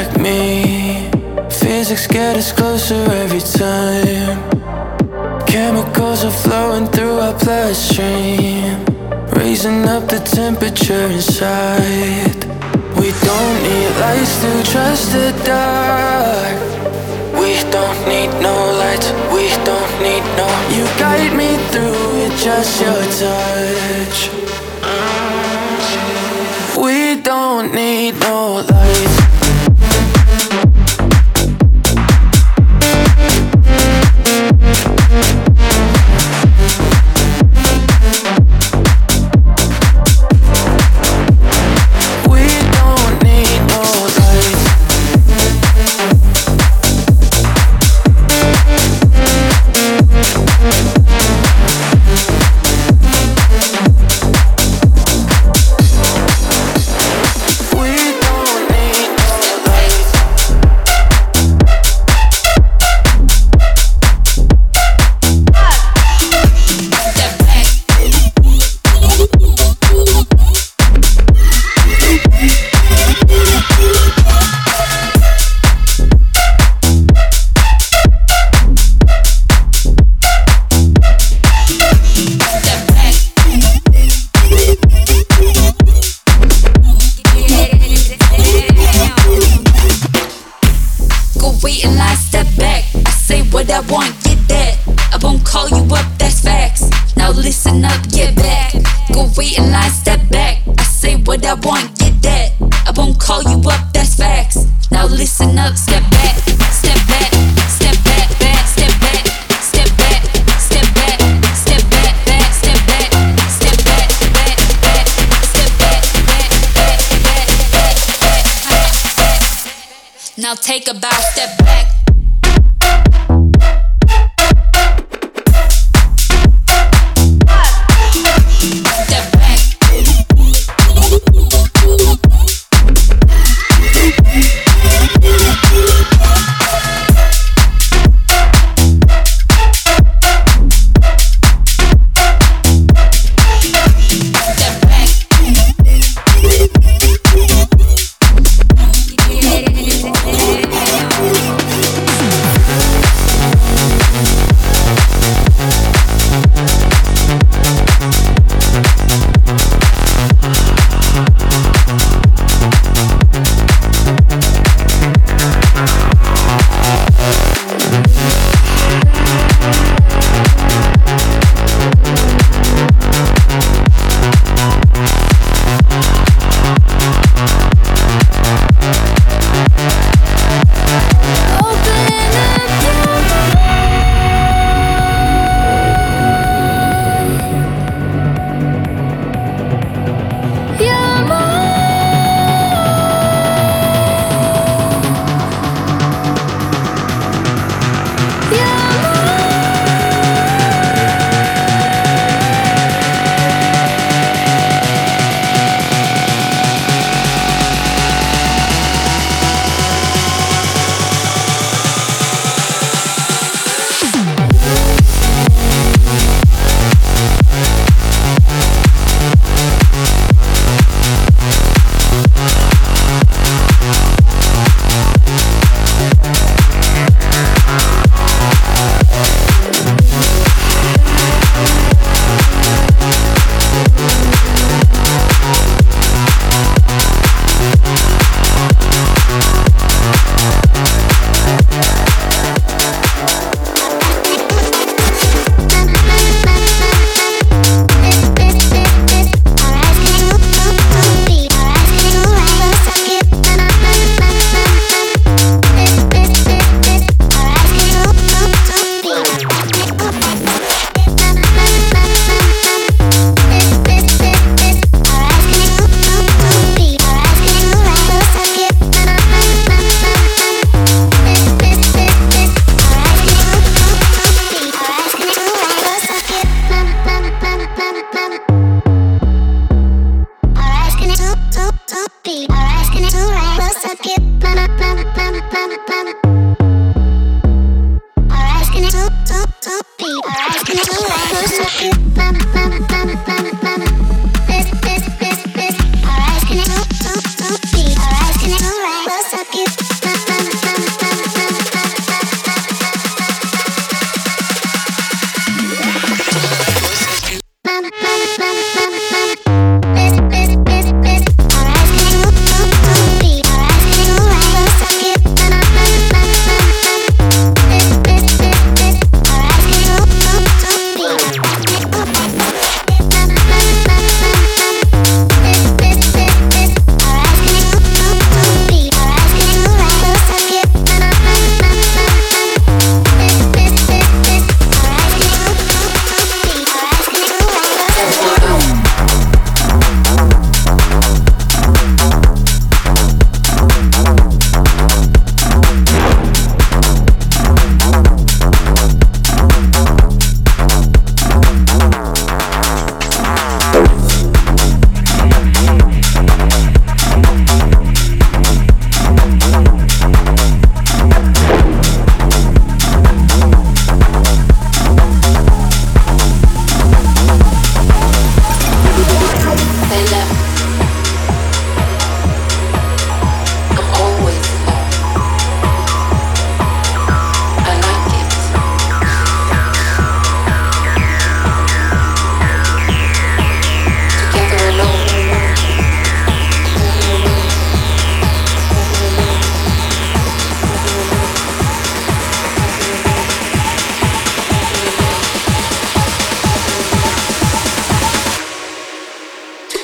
distract me. Physics get us closer every time. Chemicals are flowing through our bloodstream, raising up the temperature inside. We don't need lights to trust the dark. We don't need no lights, we don't need no. You guide me through with just your touch. take a bow, step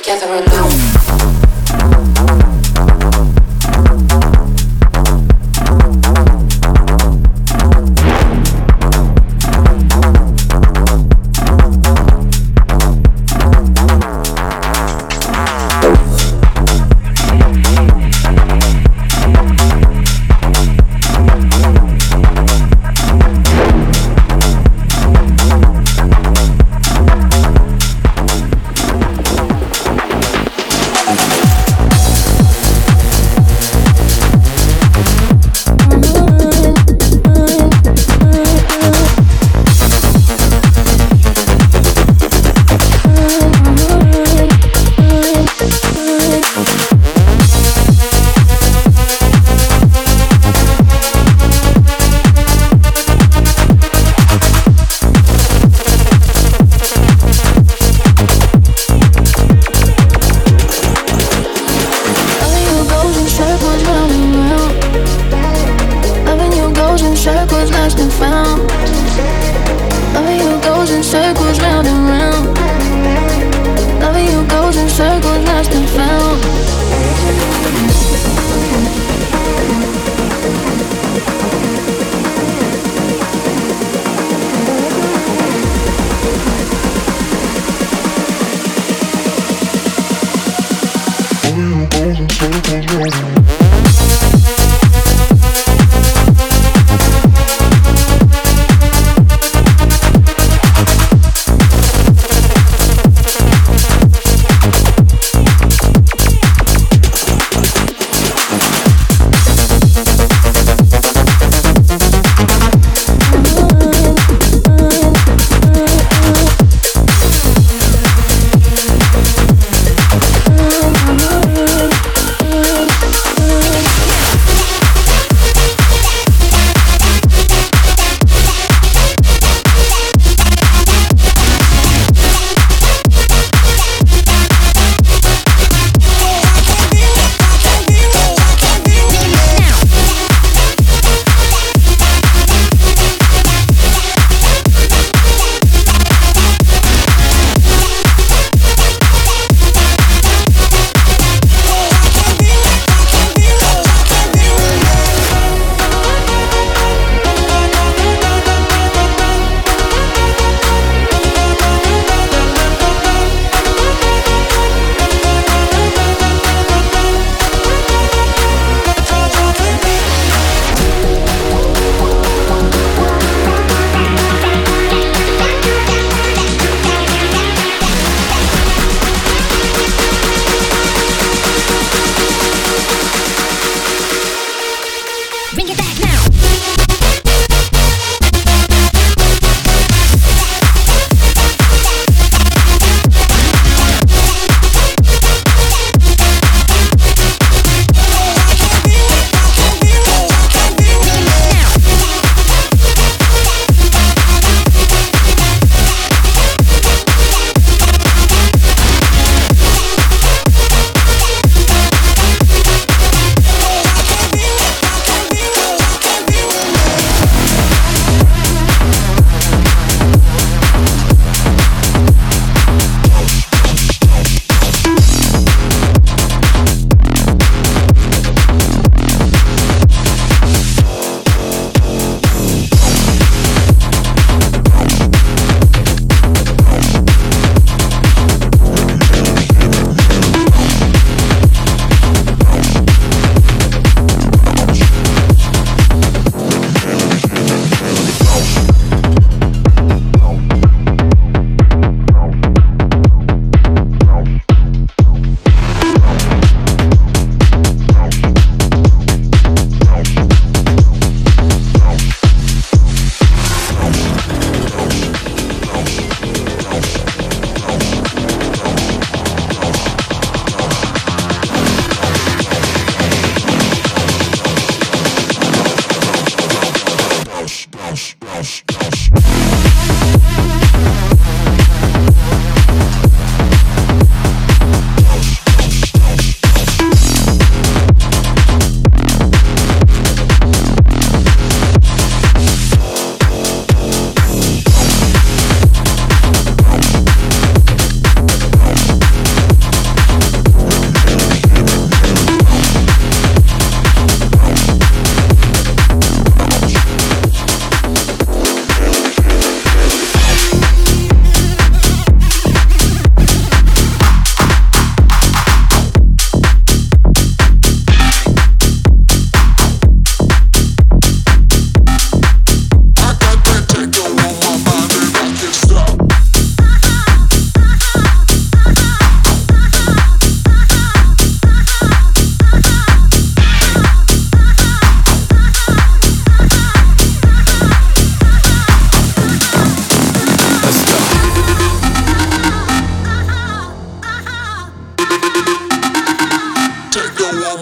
together alone.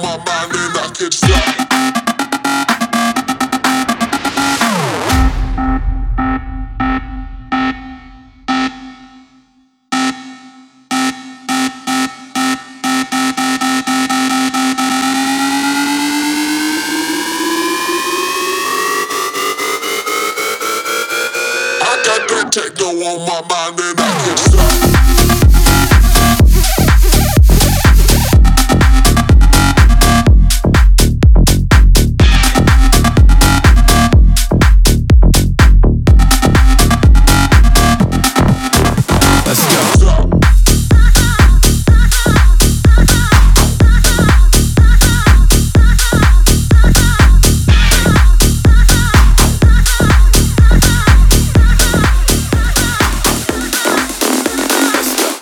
My mind and I can't stop.